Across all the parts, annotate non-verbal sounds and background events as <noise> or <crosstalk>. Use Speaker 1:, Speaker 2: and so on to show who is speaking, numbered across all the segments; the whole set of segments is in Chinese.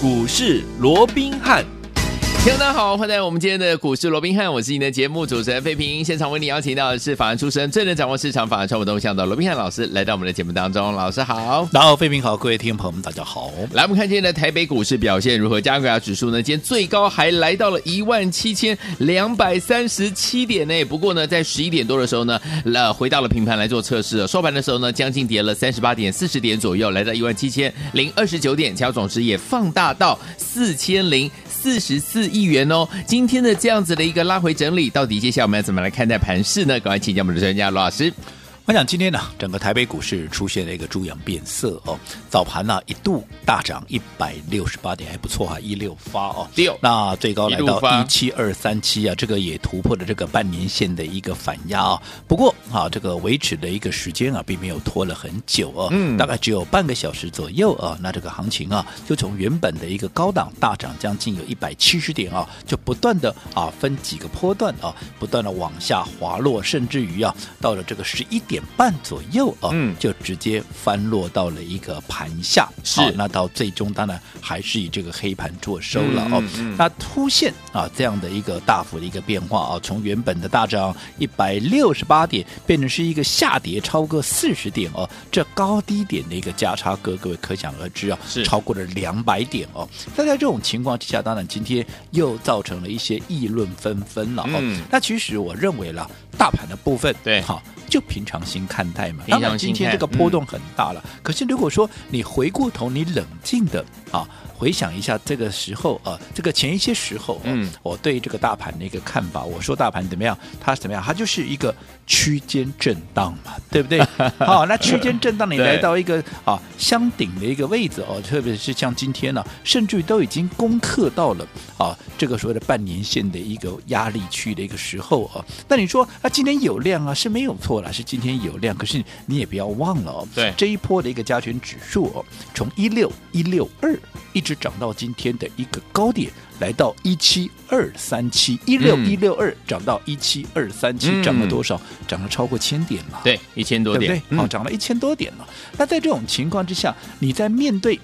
Speaker 1: 股市罗宾汉。
Speaker 2: 听众大家好，欢迎来到我们今天的股市罗宾汉，我是你的节目主持人费平。现场为你邀请到的是法案出身、最能掌握市场法案传播动向的罗宾汉老师，来到我们的节目当中。老师好，
Speaker 3: 然后费平好，各位听众朋友们大家好。
Speaker 2: 来，我们看今天的台北股市表现如何？加权指数呢？今天最高还来到了一万七千两百三十七点呢。不过呢，在十一点多的时候呢，呃，回到了平盘来做测试。收盘的时候呢，将近跌了三十八点，四十点左右，来到一万七千零二十九点，成交总值也放大到四千零。四十四亿元哦，今天的这样子的一个拉回整理，到底接下来我们要怎么来看待盘势呢？赶快请教我们的专家罗老师。
Speaker 3: 我想今天呢，整个台北股市出现了一个猪羊变色哦。早盘呢一度大涨一百六十八点，还不错啊，一六发哦。
Speaker 2: 六，
Speaker 3: 那最高来到一七二三七啊，这个也突破了这个半年线的一个反压啊。不过啊，这个维持的一个时间啊，并没有拖了很久哦，嗯，大概只有半个小时左右啊。那这个行情啊，就从原本的一个高档大涨将近有一百七十点啊，就不断的啊分几个波段啊，不断的往下滑落，甚至于啊，到了这个十一点。半左右啊，嗯，就直接翻落到了一个盘下，是，那到最终当然还是以这个黑盘作收了哦。嗯嗯、那突现啊这样的一个大幅的一个变化啊，从原本的大涨一百六十八点，变成是一个下跌超过四十点哦，这高低点的一个价差，各各位可想而知啊，是超过了两百点哦。那在这种情况之下，当然今天又造成了一些议论纷纷了哦。嗯、那其实我认为了大盘的部分，对，好。就平常心看待嘛。当然，今天这个波动很大了。嗯、可是如果说你回过头，你冷静的啊。回想一下这个时候啊，这个前一些时候，嗯，我对这个大盘的一个看法，我说大盘怎么样？它怎么样？它就是一个区间震荡嘛，对不对？<laughs> 好，那区间震荡，你来到一个啊箱顶的一个位置哦，特别是像今天呢，甚至于都已经攻克到了啊这个所谓的半年线的一个压力区的一个时候啊。那你说啊，今天有量啊是没有错了，是今天有量，可是你也不要忘了哦，对这一波的一个加权指数哦，从一六一六二一。是涨到今天的一个高点，来到一七二三七一六一六二，涨到一七二三七，涨了多少？涨了超过千点了。
Speaker 2: 对，一千多点，
Speaker 3: 对不对？好、嗯，涨了一千多点了。那在这种情况之下，你在面对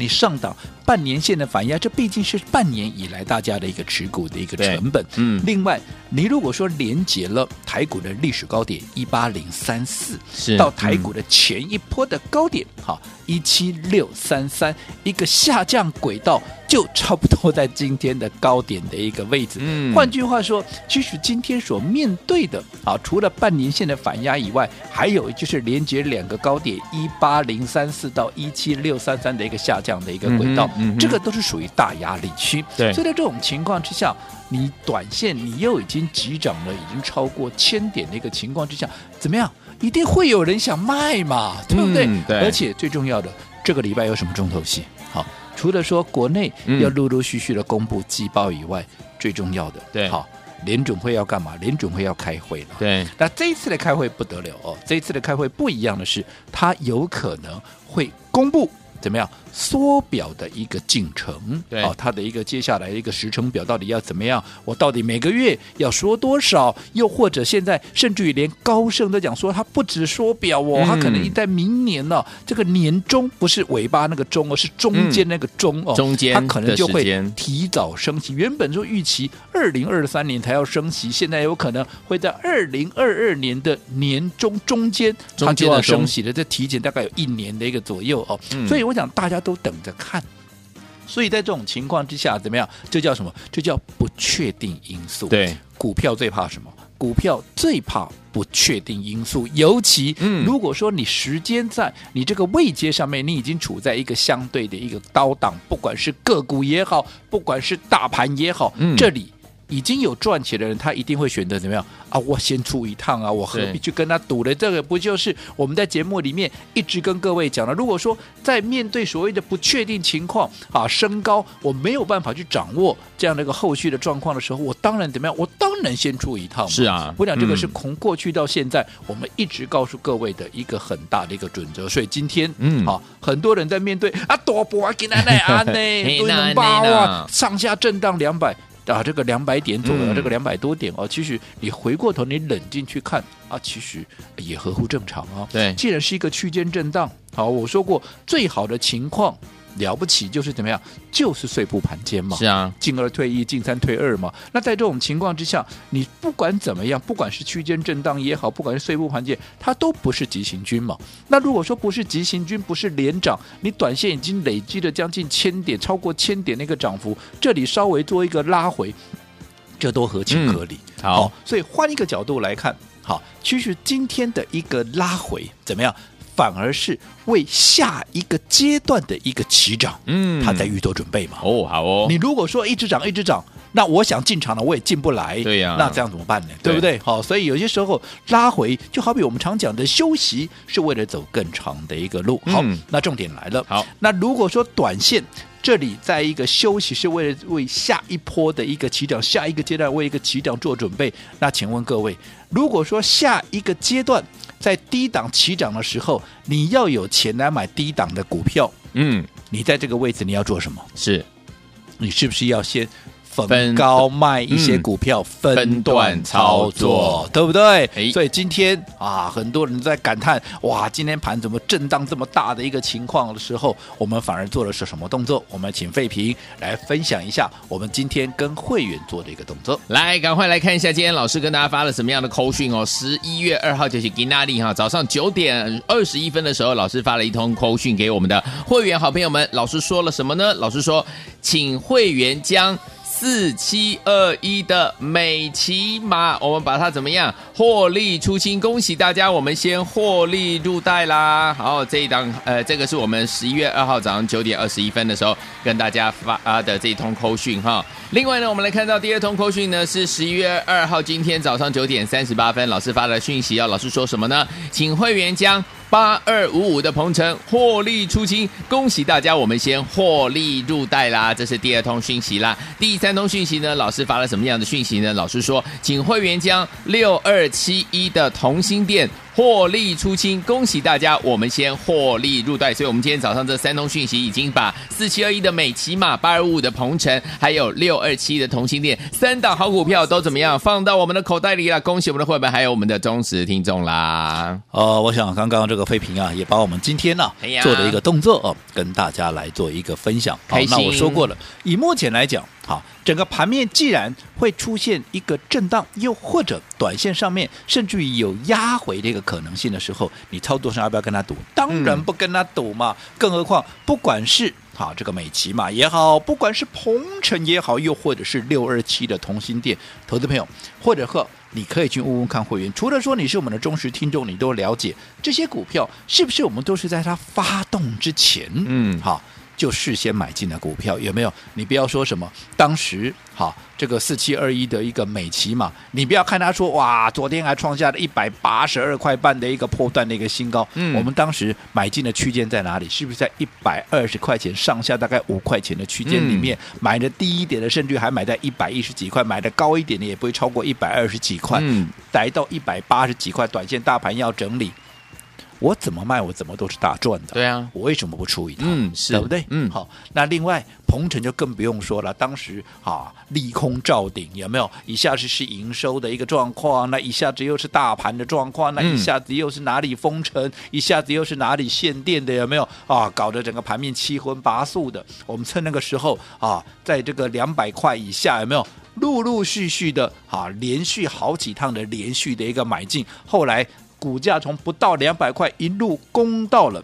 Speaker 3: 你上档半年线的反压，这毕竟是半年以来大家的一个持股的一个成本。嗯，另外，你如果说连接了台股的历史高点一八零三四，是到台股的前一波的高点，好。一七六三三，一个下降轨道，就差不多在今天的高点的一个位置。嗯，换句话说，其实今天所面对的啊，除了半年线的反压以外，还有就是连接两个高点一八零三四到一七六三三的一个下降的一个轨道，嗯嗯、这个都是属于大压力区。对，所以在这种情况之下，你短线你又已经急涨了，已经超过千点的一个情况之下，怎么样？一定会有人想卖嘛，对不对？嗯、对，而且最重要的，这个礼拜有什么重头戏？好，除了说国内要陆陆续续的公布季报以外，嗯、最重要的，对，好，联准会要干嘛？联准会要开会了。对，那这一次的开会不得了哦，这一次的开会不一样的是，它有可能会公布。怎么样缩表的一个进程？对，哦，它的一个接下来的一个时程表到底要怎么样？我到底每个月要说多少？又或者现在甚至于连高盛都讲说，他不止缩表哦，它、嗯、可能在明年呢、哦，这个年终不是尾巴那个中哦，是中间那个中哦，中间他可能就会提早升息。原本说预期二零二三年才要升息，现在有可能会在二零二二年的年中中间它就要升息了，这提前大概有一年的一个左右哦，嗯、所以。我想大家都等着看，所以在这种情况之下，怎么样？这叫什么？这叫不确定因素。对，股票最怕什么？股票最怕不确定因素。尤其如果说你时间在你这个位阶上面，你已经处在一个相对的一个高档，不管是个股也好，不管是大盘也好，这里。已经有赚钱的人，他一定会选择怎么样啊？我先出一趟啊！我何必去跟他赌呢？这个不就是我们在节目里面一直跟各位讲的？如果说在面对所谓的不确定情况啊，升高我没有办法去掌握这样的一个后续的状况的时候，我当然怎么样？我当然先出一趟。是啊，我讲这个是从过去到现在，我们一直告诉各位的一个很大的一个准则。所以今天，嗯，啊，很多人在面对啊，多波 <laughs> 啊，给奶奶啊，呢，对能包啊，上下震荡两百。啊，这个两百点左右，嗯、这个两百多点哦，其实你回过头，你冷静去看啊，其实也合乎正常啊。对，既然是一个区间震荡，好，我说过最好的情况了不起就是怎么样？就是碎步盘间嘛。
Speaker 2: 是啊，
Speaker 3: 进二退一，进三退二嘛。那在这种情况之下，你不管怎么样，不管是区间震荡也好，不管是碎步盘间，它都不是急行军嘛。那如果说不是急行军，不是连涨，你短线已经累积了将近千点，超过千点那个涨幅，这里稍微做一个拉回，这都合情合理。
Speaker 2: 嗯、好，好，
Speaker 3: 所以换一个角度来看，好，其实今天的一个拉回怎么样？反而是为下一个阶段的一个起涨，嗯，他在预做准备嘛。
Speaker 2: 哦，好哦。
Speaker 3: 你如果说一直涨一直涨，那我想进场了，我也进不来。
Speaker 2: 对呀、啊，
Speaker 3: 那这样怎么办呢？对，对不对？好，所以有些时候拉回，就好比我们常讲的休息，是为了走更长的一个路。好，嗯、那重点来了。
Speaker 2: 好，
Speaker 3: 那如果说短线这里在一个休息，是为了为下一波的一个起涨，下一个阶段为一个起涨做准备，那请问各位，如果说下一个阶段，在低档起涨的时候，你要有钱来买低档的股票。嗯，你在这个位置你要做什么？
Speaker 2: 是，
Speaker 3: 你是不是要先？分高卖一些股票，分，段操作，对不对？所以今天啊，很多人在感叹：哇，今天盘怎么震荡这么大的一个情况的时候，我们反而做的是什么动作？我们请费平来分享一下我们今天跟会员做的一个动作。
Speaker 2: 来，赶快来看一下今天老师跟大家发了什么样的口讯哦。十一月二号就是吉纳利哈，早上九点二十一分的时候，老师发了一通口讯给我们的会员好朋友们。老师说了什么呢？老师说，请会员将。四七二一的美琪玛，我们把它怎么样获利出清？恭喜大家，我们先获利入袋啦！好，这一档呃，这个是我们十一月二号早上九点二十一分的时候跟大家发啊的这一通扣讯哈。另外呢，我们来看到第二通扣讯呢是十一月二号今天早上九点三十八分，老师发的讯息，要老师说什么呢？请会员将。八二五五的鹏程获利出清，恭喜大家！我们先获利入袋啦，这是第二通讯息啦。第三通讯息呢，老师发了什么样的讯息呢？老师说，请会员将六二七一的同心店。获利出清，恭喜大家！我们先获利入袋，所以我们今天早上这三通讯息已经把四七二一的美琪玛、八二五五的鹏程，还有六二七的同心店三档好股票都怎么样放到我们的口袋里了？恭喜我们的会员，还有我们的忠实听众啦！
Speaker 3: 呃，我想刚刚这个费平啊，也把我们今天呢、啊哎、做的一个动作哦，跟大家来做一个分享。好，那我说过了，以目前来讲。好，整个盘面既然会出现一个震荡，又或者短线上面甚至于有压回的一个可能性的时候，你操作上要不要跟他赌？当然不跟他赌嘛。嗯、更何况，不管是好这个美琪嘛也好，不管是鹏程也好，又或者是六二七的同心店，投资朋友，或者和你可以去问问看会员，除了说你是我们的忠实听众，你都了解这些股票是不是我们都是在它发动之前，嗯，好。就事先买进的股票有没有？你不要说什么当时好这个四七二一的一个美琪嘛，你不要看他说哇，昨天还创下了一百八十二块半的一个破断的一个新高。嗯，我们当时买进的区间在哪里？是不是在一百二十块钱上下，大概五块钱的区间里面、嗯、买的低一点的，甚至还买在一百一十几块；买的高一点的，也不会超过一百二十几块。嗯，来到一百八十几块，短线大盘要整理。我怎么卖，我怎么都是大赚的。
Speaker 2: 对啊，
Speaker 3: 我为什么不出一套？
Speaker 2: 嗯，是，
Speaker 3: 对不对？
Speaker 2: 嗯，
Speaker 3: 好。那另外，鹏程就更不用说了。当时啊，利空照顶，有没有？一下子是营收的一个状况，那一下子又是大盘的状况，那一下子又是哪里封城，嗯、一下子又是哪里限电的，有没有？啊，搞得整个盘面七荤八素的。我们趁那个时候啊，在这个两百块以下，有没有？陆陆续续的啊，连续好几趟的连续的一个买进，后来。股价从不到两百块一路攻到了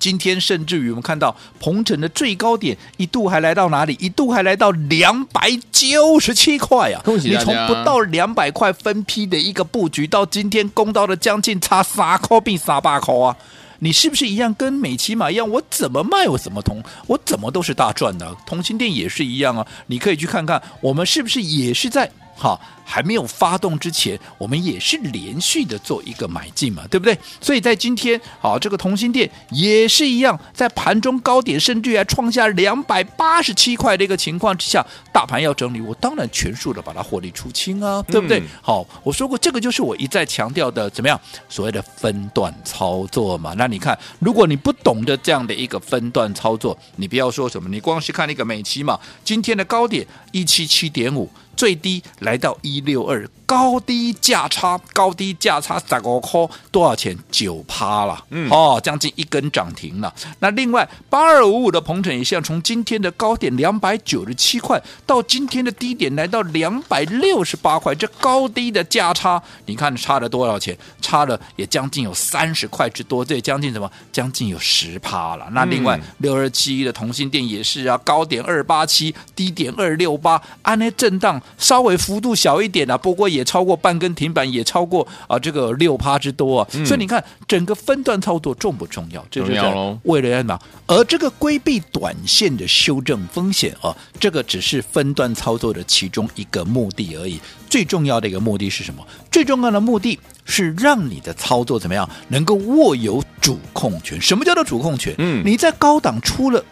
Speaker 3: 今天，甚至于我们看到鹏城的最高点一度还来到哪里？一度还来到两百九十七块啊！你从不到两百块分批的一个布局，到今天攻到了将近差三块并三八块啊！你是不是一样跟美琪玛一样？我怎么卖我怎么同，我怎么都是大赚的。同心店也是一样啊！你可以去看看，我们是不是也是在。好，还没有发动之前，我们也是连续的做一个买进嘛，对不对？所以在今天，好，这个同心店也是一样，在盘中高点甚至还创下两百八十七块的一个情况之下，大盘要整理，我当然全数的把它获利出清啊，对不对？嗯、好，我说过这个就是我一再强调的，怎么样？所谓的分段操作嘛。那你看，如果你不懂得这样的一个分段操作，你不要说什么，你光是看那个美期嘛，今天的高点一七七点五。最低来到一一六二，高低价差，高低价差十五块，多少钱？九趴了，嗯，哦，将近一根涨停了。那另外八二五五的鹏程也像从今天的高点两百九十七块到今天的低点来到两百六十八块，这高低的价差，你看差了多少钱？差了也将近有三十块之多，这也将近什么？将近有十趴了。那另外六二七一的同心店也是啊，高点二八七，低点二六八，按那震荡稍微幅度小一点啊，不过也超过半根停板，也超过啊这个六趴之多啊。嗯、所以你看整个分段操作重不重要？这就是为了什么？而这个规避短线的修正风险啊，这个只是分段操作的其中一个目的而已。最重要的一个目的是什么？最重要的目的是让你的操作怎么样能够握有主控权？什么叫做主控权？嗯，你在高档出了。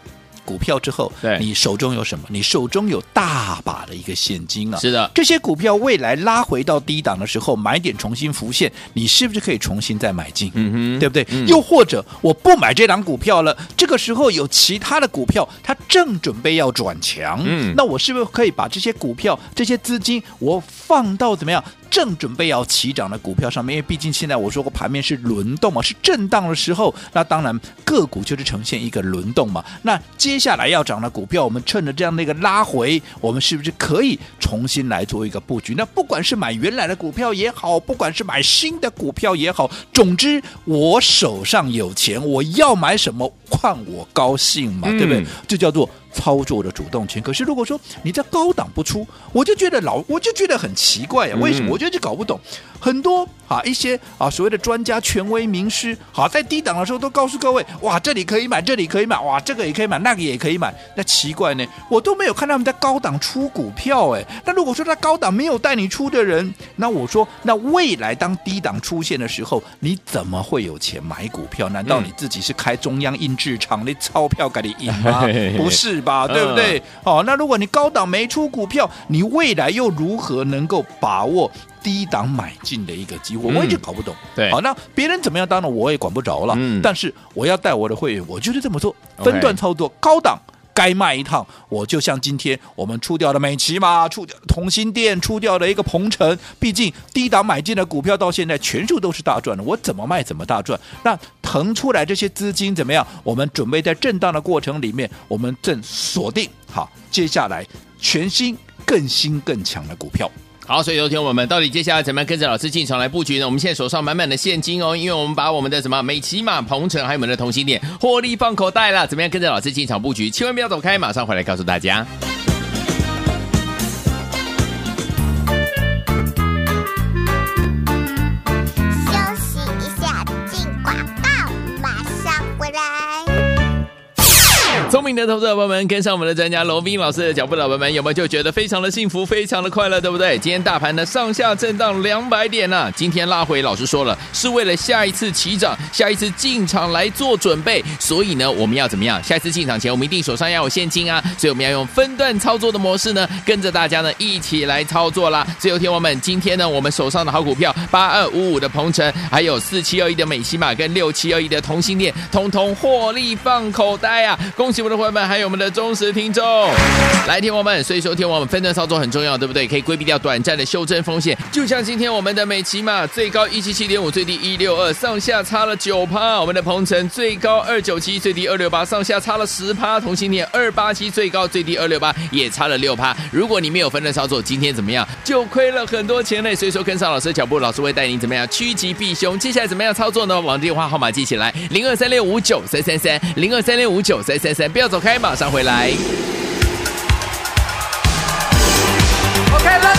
Speaker 3: 股票之后，对你手中有什么？你手中有大把的一个现金啊！
Speaker 2: 是的，
Speaker 3: 这些股票未来拉回到低档的时候，买点重新浮现，你是不是可以重新再买进？嗯哼，对不对？嗯、又或者我不买这档股票了，这个时候有其他的股票，它正准备要转强，嗯，那我是不是可以把这些股票、这些资金，我放到怎么样？正准备要起涨的股票上面，因为毕竟现在我说过盘面是轮动嘛，是震荡的时候，那当然个股就是呈现一个轮动嘛。那接下来要涨的股票，我们趁着这样的一个拉回，我们是不是可以重新来做一个布局？那不管是买原来的股票也好，不管是买新的股票也好，总之我手上有钱，我要买什么，换我高兴嘛，对不对？这叫做。操作的主动权，可是如果说你在高档不出，我就觉得老，我就觉得很奇怪呀、啊。为什么？我觉得就搞不懂。很多啊，一些啊所谓的专家、权威、名师，好在低档的时候都告诉各位，哇，这里可以买，这里可以买，哇，这个也可以买，那个也可以买。那奇怪呢，我都没有看他们在高档出股票，哎。那如果说在高档没有带你出的人，那我说，那未来当低档出现的时候，你怎么会有钱买股票？难道你自己是开中央印制厂的钞票给你印吗？不是。吧，对不对？哦，那如果你高档没出股票，你未来又如何能够把握低档买进的一个机会？我也就搞不懂。对，好，那别人怎么样，当然我也管不着了。嗯，但是我要带我的会员，我就是这么做，分段操作，高档。该卖一趟，我就像今天我们出掉的美琪嘛，出掉同心店，出掉了一个鹏城。毕竟低档买进的股票到现在全数都是大赚的，我怎么卖怎么大赚。那腾出来这些资金怎么样？我们准备在震荡的过程里面，我们正锁定好接下来全新更新更强的股票。
Speaker 2: 好，所以有听我们到底接下来怎么样跟着老师进场来布局呢？我们现在手上满满的现金哦，因为我们把我们的什么美琪玛、鹏程还有我们的同心点获利放口袋了。怎么样跟着老师进场布局？千万不要走开，马上回来告诉大家。聪明的投资者朋友们，跟上我们的专家罗宾老师的脚步，老朋友们有没有就觉得非常的幸福，非常的快乐，对不对？今天大盘呢上下震荡两百点呢、今天拉回，老师说了，是为了下一次起涨，下一次进场来做准备。所以呢，我们要怎么样？下一次进场前，我们一定手上要有现金啊，所以我们要用分段操作的模式呢，跟着大家呢一起来操作啦。自由天王们今天呢，我们手上的好股票八二五五的鹏程，还有四七二一的美琪玛跟六七二一的同性恋，通通获利放口袋啊！恭喜！我们的伙伴们，还有我们的忠实听众，来听我们，所以说听我们分段操作很重要，对不对？可以规避掉短暂的修正风险。就像今天我们的美琪玛最高一七七点五，最低一六二，上下差了九趴；我们的鹏程最高二九七，最低二六八，上下差了十趴；同性恋二八七，最高最低二六八，也差了六趴。如果你没有分段操作，今天怎么样？就亏了很多钱嘞。所以说跟上老师的脚步，老师会带你怎么样趋吉避凶。接下来怎么样操作呢？网电话号码记起来：零二三六五九三三三，零二三六五九三三三。不要要走开，马上回来。OK，I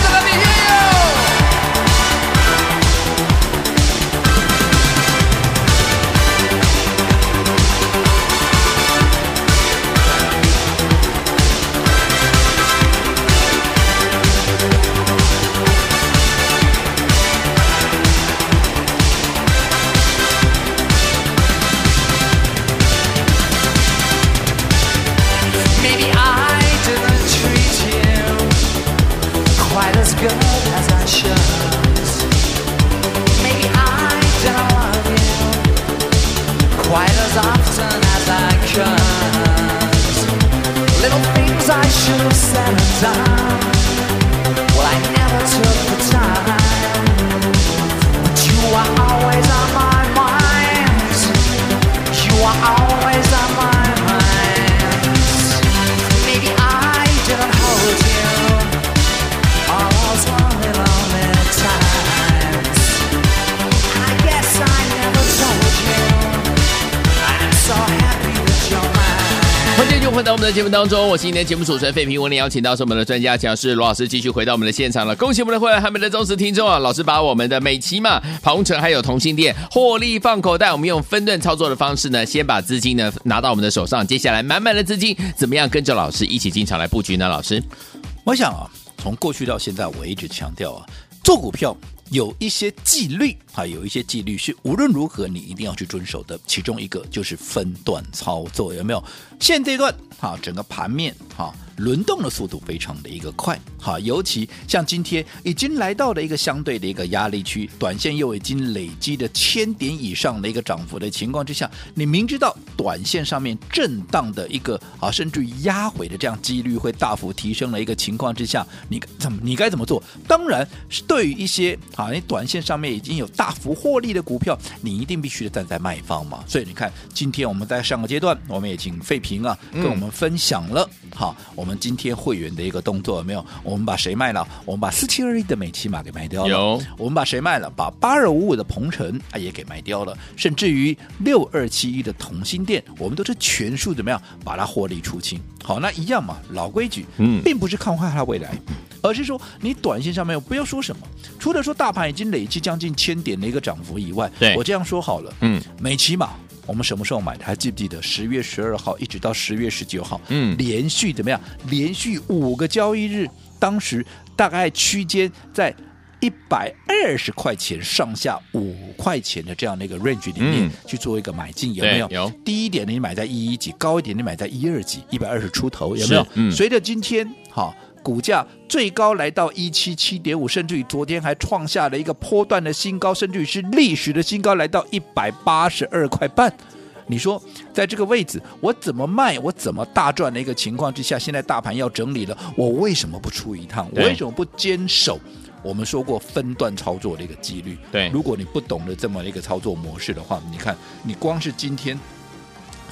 Speaker 2: 节目当中，我是今天节目主持人费平。我们邀请到是我们的专家讲师罗老师，继续回到我们的现场了。恭喜我们的会员，还有我们的忠实听众啊！老师把我们的美琪玛、鹏程还有同心店获利放口袋，我们用分段操作的方式呢，先把资金呢拿到我们的手上，接下来满满的资金怎么样跟着老师一起进场来布局呢？老师，
Speaker 3: 我想啊，从过去到现在，我一直强调啊，做股票。有一些纪律啊，有一些纪律是无论如何你一定要去遵守的。其中一个就是分段操作，有没有？现这段啊，整个盘面哈。轮动的速度非常的一个快，好，尤其像今天已经来到了一个相对的一个压力区，短线又已经累积的千点以上的一个涨幅的情况之下，你明知道短线上面震荡的一个啊，甚至于压回的这样几率会大幅提升的一个情况之下，你怎么你该怎么做？当然是对于一些啊，你短线上面已经有大幅获利的股票，你一定必须站在卖方嘛。所以你看，今天我们在上个阶段，我们也请费平啊跟我们分享了，好、嗯，我们今天会员的一个动作有没有？我们把谁卖了？我们把四七二一的美琪玛给卖掉了。
Speaker 2: 有。
Speaker 3: 我们把谁卖了？把八二五五的鹏程啊也给卖掉了。甚至于六二七一的同心店，我们都是全数怎么样把它获利出清？好，那一样嘛，老规矩，嗯，并不是看坏它未来，而是说你短线上面不要说什么，除了说大盘已经累计将近千点的一个涨幅以外，
Speaker 2: 对，
Speaker 3: 我这样说好了，嗯，美琪玛。我们什么时候买的？还记不记得十月十二号一直到十月十九号，嗯，连续怎么样？连续五个交易日，当时大概区间在一百二十块钱上下五块钱的这样的一个 range 里面去做一个买进，有没有？有。低一点的你买在一一几，高一点你买在一二几，一百二十出头，有没有？嗯。随着今天好。股价最高来到一七七点五，甚至于昨天还创下了一个波段的新高，甚至于是历史的新高，来到一百八十二块半。你说，在这个位置，我怎么卖，我怎么大赚的一个情况之下，现在大盘要整理了，我为什么不出一趟？我为什么不坚守我们说过分段操作的一个几率？
Speaker 2: 对，
Speaker 3: 如果你不懂得这么一个操作模式的话，你看，你光是今天。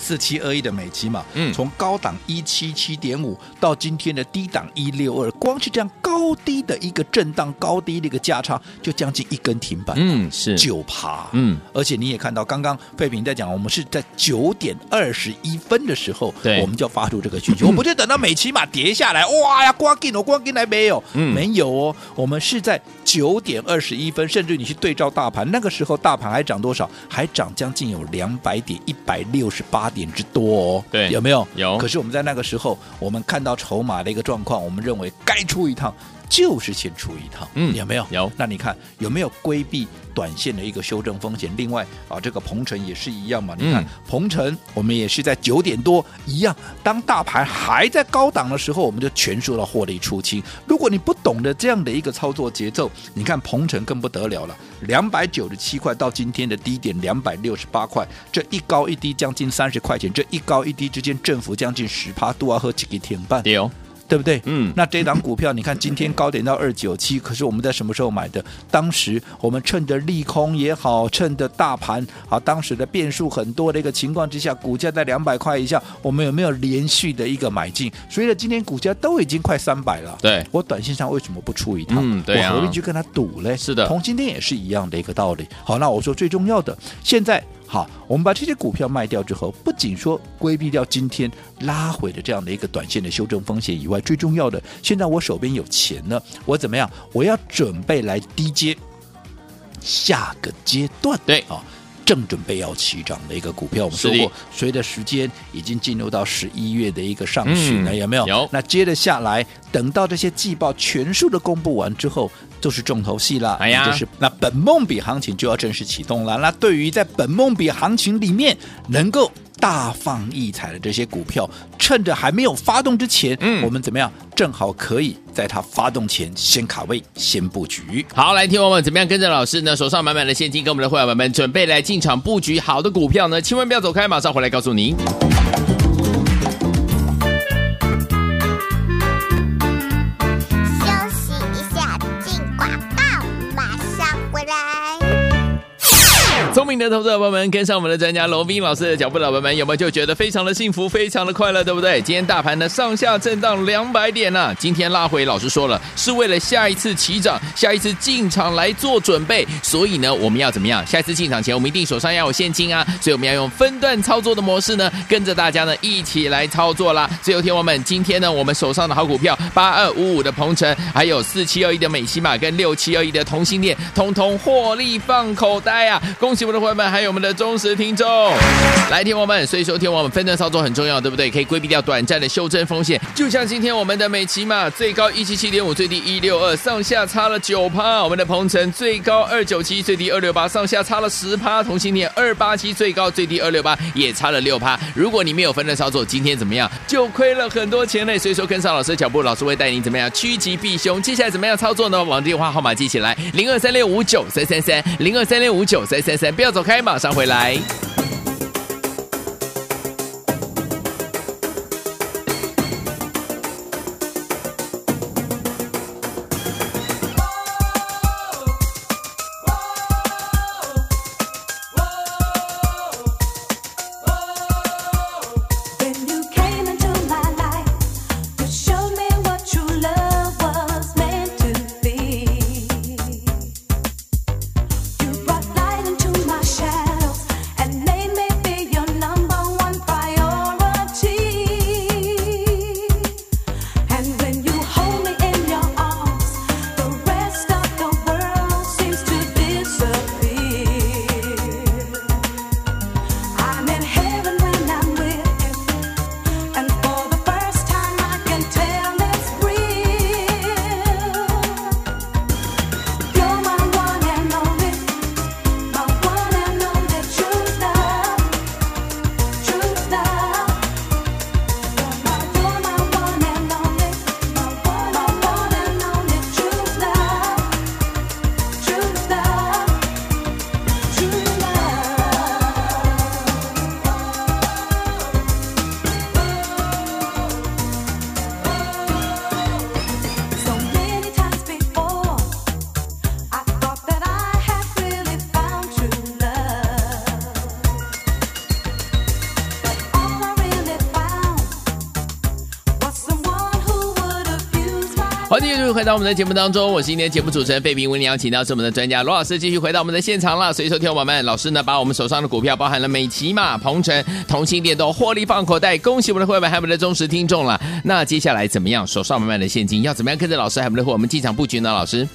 Speaker 3: 四七二一的美琪玛，嗯，从高档一七七点五到今天的低档一六二，光是这样高低的一个震荡，高低的一个价差，就将近一根停板，
Speaker 2: 嗯，是
Speaker 3: 九趴，
Speaker 2: 嗯，
Speaker 3: 而且你也看到，刚刚费平在讲，我们是在九点二十一分的时候，
Speaker 2: 对，
Speaker 3: 我们就发出这个需求，<laughs> 我不就等到美琪玛跌下来，哇呀，光进哦，光进来没有，嗯，没有哦，我们是在九点二十一分，甚至你去对照大盘，那个时候大盘还涨多少？还涨将近有两百点，一百六十八。点之多哦，
Speaker 2: 对，
Speaker 3: 有没有？
Speaker 2: 有。
Speaker 3: 可是我们在那个时候，我们看到筹码的一个状况，我们认为该出一趟。就是先出一趟，嗯，有没有？
Speaker 2: 有。
Speaker 3: 那你看有没有规避短线的一个修正风险？另外啊，这个鹏程也是一样嘛。你看鹏程，嗯、我们也是在九点多一样，当大盘还在高档的时候，我们就全数的获利出清。如果你不懂得这样的一个操作节奏，你看鹏程更不得了了，两百九十七块到今天的低点两百六十八块，这一高一低将近三十块钱，这一高一低之间振幅将近十趴，多啊和几个天半。
Speaker 2: 有。
Speaker 3: 对不对？
Speaker 2: 嗯，
Speaker 3: 那这档股票，你看今天高点到二九七，可是我们在什么时候买的？当时我们趁着利空也好，趁着大盘啊，当时的变数很多的一个情况之下，股价在两百块以下，我们有没有连续的一个买进？所以呢今天股价都已经快三百了。
Speaker 2: 对，
Speaker 3: 我短线上为什么不出一趟？
Speaker 2: 嗯，对啊，
Speaker 3: 我何必去跟他赌嘞？
Speaker 2: 是的，
Speaker 3: 同今天也是一样的一个道理。好，那我说最重要的，现在。好，我们把这些股票卖掉之后，不仅说规避掉今天拉回的这样的一个短线的修正风险以外，最重要的，现在我手边有钱了，我怎么样？我要准备来低接下个阶段，
Speaker 2: 对
Speaker 3: 啊。正准备要起涨的一个股票，我们说过，随着时间已经进入到十一月的一个上旬了，嗯，有没有？
Speaker 2: 有。
Speaker 3: 那接着下来，等到这些季报全数的公布完之后，就是重头戏了。
Speaker 2: 哎呀，
Speaker 3: 就是那本梦比行情就要正式启动了。那对于在本梦比行情里面能够。大放异彩的这些股票，趁着还没有发动之前，嗯，我们怎么样？正好可以在它发动前先卡位、先布局。
Speaker 2: 好，来听我们怎么样跟着老师呢？手上满满的现金，跟我们的会员们准备来进场布局好的股票呢？千万不要走开，马上回来告诉您。明的投资者朋友们，跟上我们的专家罗宾老师的脚步，老朋们有没有就觉得非常的幸福，非常的快乐，对不对？今天大盘呢上下震荡两百点呢、今天拉回，老师说了，是为了下一次起涨，下一次进场来做准备。所以呢，我们要怎么样？下一次进场前，我们一定手上要有现金啊，所以我们要用分段操作的模式呢，跟着大家呢一起来操作啦。最后天王们，今天呢，我们手上的好股票八二五五的鹏程，还有四七二一的美琪玛跟六七二一的同性恋，通通获利放口袋啊！恭喜我们的伙伴们，还有我们的忠实听众。来，天王们，所以说天王们分段操作很重要，对不对？可以规避掉短暂的修正风险。就像今天我们的美琪玛最高一七七点五，最低一六二，上下差了九趴。我们的鹏程最高二九七，最低二六八，上下差了十趴。同性恋二八七，最高最低二六八，也差了六趴。如果你没有分段操作，今天怎么样？就亏了很多钱嘞。所以说跟上老师的脚步，老师会带你怎么样趋吉避凶。接下来怎么样操作呢？往电话号码记起来，零二三六五九三三三，零二三六五九三三三，不要走开，马上回来。欢迎继续回到我们的节目当中，我是今天节目主持人费平，为您邀请到是我们的专家罗老师，继续回到我们的现场了。随手，听我们，老师呢把我们手上的股票，包含了美琪玛、鹏程、同心电动获利放口袋，恭喜我们的会员还有我们的忠实听众了。那接下来怎么样？手上满满的现金，要怎么样跟着老师还有我们的会我们进场布局呢？老师？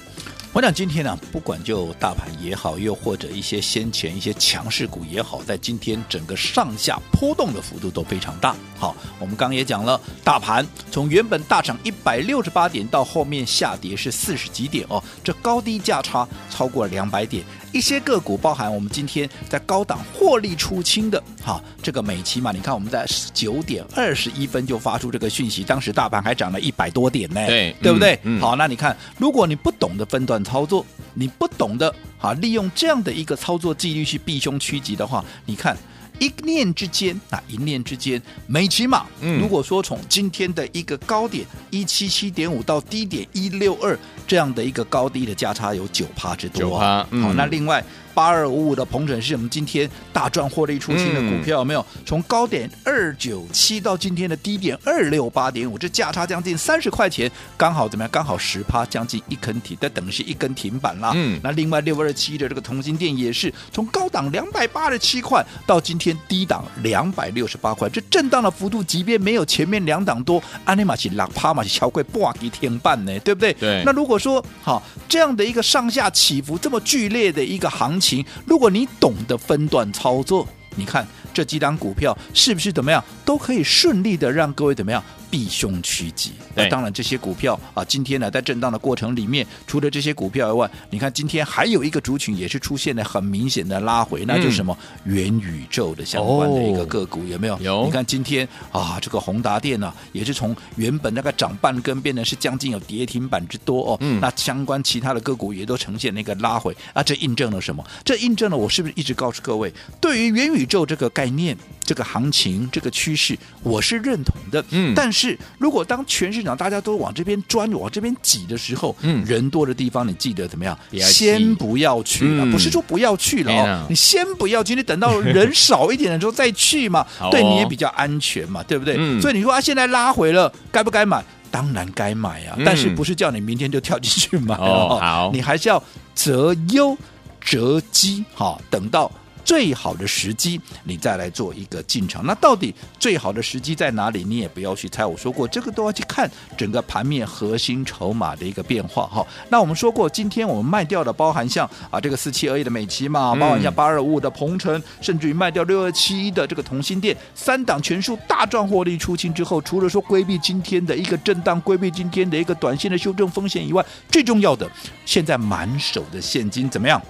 Speaker 3: 我想今天呢、不管就大盘也好，又或者一些先前一些强势股也好，在今天整个上下波动的幅度都非常大。好，我们刚也讲了，大盘从原本大涨一百六十八点，到后面下跌是四十几点哦，这高低价差超过两百点。一些个股包含我们今天在高档获利出清的，哈，这个美期嘛，你看我们在九点二十一分就发出这个讯息，当时大盘还涨了一百多点呢，
Speaker 2: 对，
Speaker 3: 对不对？
Speaker 2: 嗯嗯、
Speaker 3: 好，那你看，如果你不懂得分段操作，你不懂得哈利用这样的一个操作纪律去避凶趋吉的话，你看。一念之间，啊，一念之间，美其玛，如果说从今天的一个高点一七七点五到低点一六二这样的一个高低的价差有九趴之多，啊，
Speaker 2: 嗯、
Speaker 3: 好，那另外。八二五五的鹏程是我们今天大赚获利出清的股票，有没有？从高点二九七到今天的低点二六八点五，这价差将近三十块钱，刚好怎么样？刚好十趴，将近一根停，但等于是一根停板啦。嗯，那另外六二七的这个同心店也是从高档两百八十七块到今天低档两百六十八块，这震荡的幅度，即便没有前面两档多，安尼玛是拉趴嘛是超过半根停板呢，对不对？
Speaker 2: 对。
Speaker 3: 那如果说好这样的一个上下起伏这么剧烈的一个行情。如果你懂得分段操作，你看这几档股票是不是怎么样都可以顺利的让各位怎么样？避凶趋吉，那当然这些股票啊，今天呢在震荡的过程里面，除了这些股票以外，你看今天还有一个族群也是出现了很明显的拉回，嗯、那就是什么元宇宙的相关的一个个股、哦、有没有？
Speaker 2: 有。
Speaker 3: 你看今天啊，这个宏达电呢，也是从原本那个涨半根变成是将近有跌停板之多哦。嗯。那相关其他的个股也都呈现那个拉回啊，这印证了什么？这印证了我是不是一直告诉各位，对于元宇宙这个概念？这个行情这个趋势，我是认同的。
Speaker 2: 嗯，
Speaker 3: 但是如果当全市场大家都往这边钻、往这边挤的时候，
Speaker 2: 嗯，
Speaker 3: 人多的地方，你记得怎么
Speaker 2: 样？
Speaker 3: 先不要去了，
Speaker 2: 嗯、
Speaker 3: 不是说不要去了哦，你先不要去，你等到人少一点的时候再去嘛，<laughs>
Speaker 2: 哦、
Speaker 3: 对你也比较安全嘛，对不对？
Speaker 2: 嗯、
Speaker 3: 所以你说啊，现在拉回了，该不该买？当然该买啊，
Speaker 2: 嗯、
Speaker 3: 但是不是叫你明天就跳进去买
Speaker 2: 哦？好，
Speaker 3: 你还是要择优择机，哈，等到。最好的时机，你再来做一个进场。那到底最好的时机在哪里？你也不要去猜。我说过，这个都要去看整个盘面核心筹码的一个变化。哈，那我们说过，今天我们卖掉的包含像啊这个四七二一的美琪嘛，包含像八二五五的鹏程，甚至于卖掉六二七一的这个同心店，三档全数大赚获利出清之后，除了说规避今天的一个震荡，规避今天的一个短线的修正风险以外，最重要的，现在满手的现金怎么样？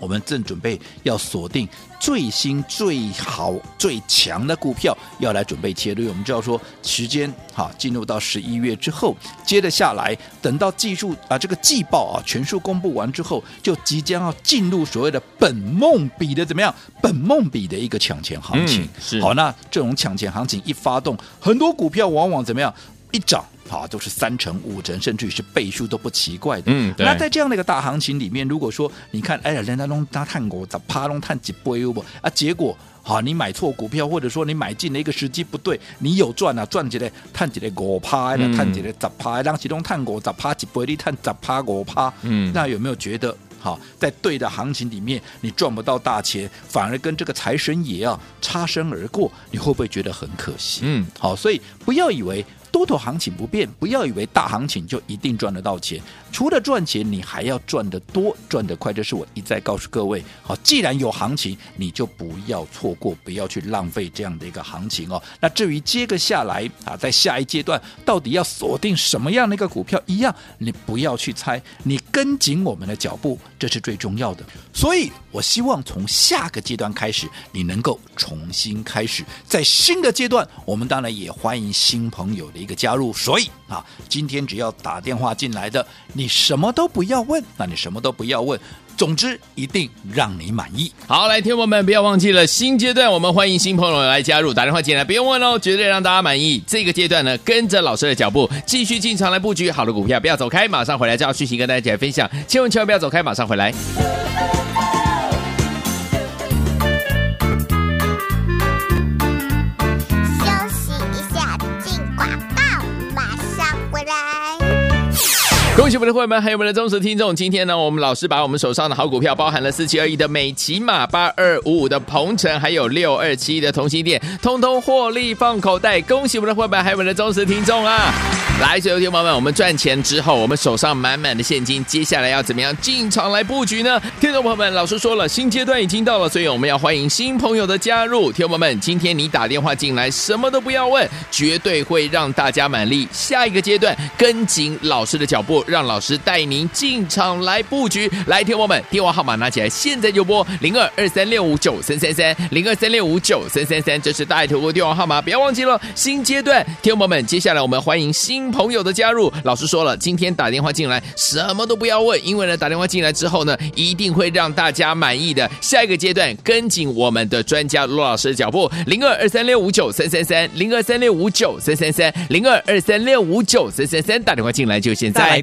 Speaker 3: 我们正准备要锁定最新、最好、最强的股票，要来准备切入。我们知道说，时间哈进入到十一月之后，接着下来，等到技术啊这个季报啊全数公布完之后，就即将要进入所谓的本梦比的怎么样？本梦比的一个抢钱行情。
Speaker 2: 嗯、是
Speaker 3: 好，那这种抢钱行情一发动，很多股票往往怎么样？一涨。好，都是三成、五成，甚至于是倍数都不奇怪的。
Speaker 2: 嗯，对。
Speaker 3: 那在这样的一个大行情里面，如果说你看，哎呀，人家弄他探股，咋趴弄探几倍不？啊，结果好，你买错股票，或者说你买进的一个时机不对，你有赚啊，赚起来探起来五趴，那探起来十趴，让其中探股咋趴几倍，你探十趴五趴。嗯，那有没有觉得好，在对的行情里面，你赚不到大钱，反而跟这个财神爷啊擦身而过，你会不会觉得很可惜？嗯，好，所以不要以为。多头行情不变，不要以为大行情就一定赚得到钱。除了赚钱，你还要赚得多、赚得快。这是我一再告诉各位。好，既然有行情，你就不要错过，不要去浪费这样的一个行情哦。那至于接个下来啊，在下一阶段到底要锁定什么样的一个股票，一样你不要去猜，你跟紧我们的脚步，这是最重要的。所以我希望从下个阶段开始，你能够重新开始，在新的阶段，我们当然也欢迎新朋友的一个加入。所以啊，今天只要打电话进来的，你什么都不要问，那你什么都不要问，总之一定让你满意。
Speaker 2: 好，来，听友们不要忘记了，新阶段我们欢迎新朋友来加入，打电话进来不用问哦，绝对让大家满意。这个阶段呢，跟着老师的脚步，继续进场来布局好的股票，不要走开，马上回来就要续息跟大家一起来分享，千万千万不要走开，马上回来。恭喜我们的会员们，还有我们的忠实听众。今天呢，我们老师把我们手上的好股票，包含了四七二一的美琪玛、八二五五的鹏程，还有六二七一的同欣电，通通获利放口袋。恭喜我们的会员们，还有我们的忠实听众啊！来，所有听众们，我们赚钱之后，我们手上满满的现金，接下来要怎么样进场来布局呢？听众朋友们，老师说了，新阶段已经到了，所以我们要欢迎新朋友的加入。听众朋友们，今天你打电话进来，什么都不要问，绝对会让大家满意。下一个阶段，跟紧老师的脚步。让老师带您进场来布局，来，听我们电话号码拿起来，现在就拨零二二三六五九三三三零二三六五九三三三，这是大爱投顾电话号码，不要忘记了。新阶段，听我们，接下来我们欢迎新朋友的加入。老师说了，今天打电话进来，什么都不要问，因为呢，打电话进来之后呢，一定会让大家满意的。下一个阶段，跟紧我们的专家罗老师的脚步，零二二三六五九三三三零二三六五九三三三零二二三六五九三三三，打电话进来就现在。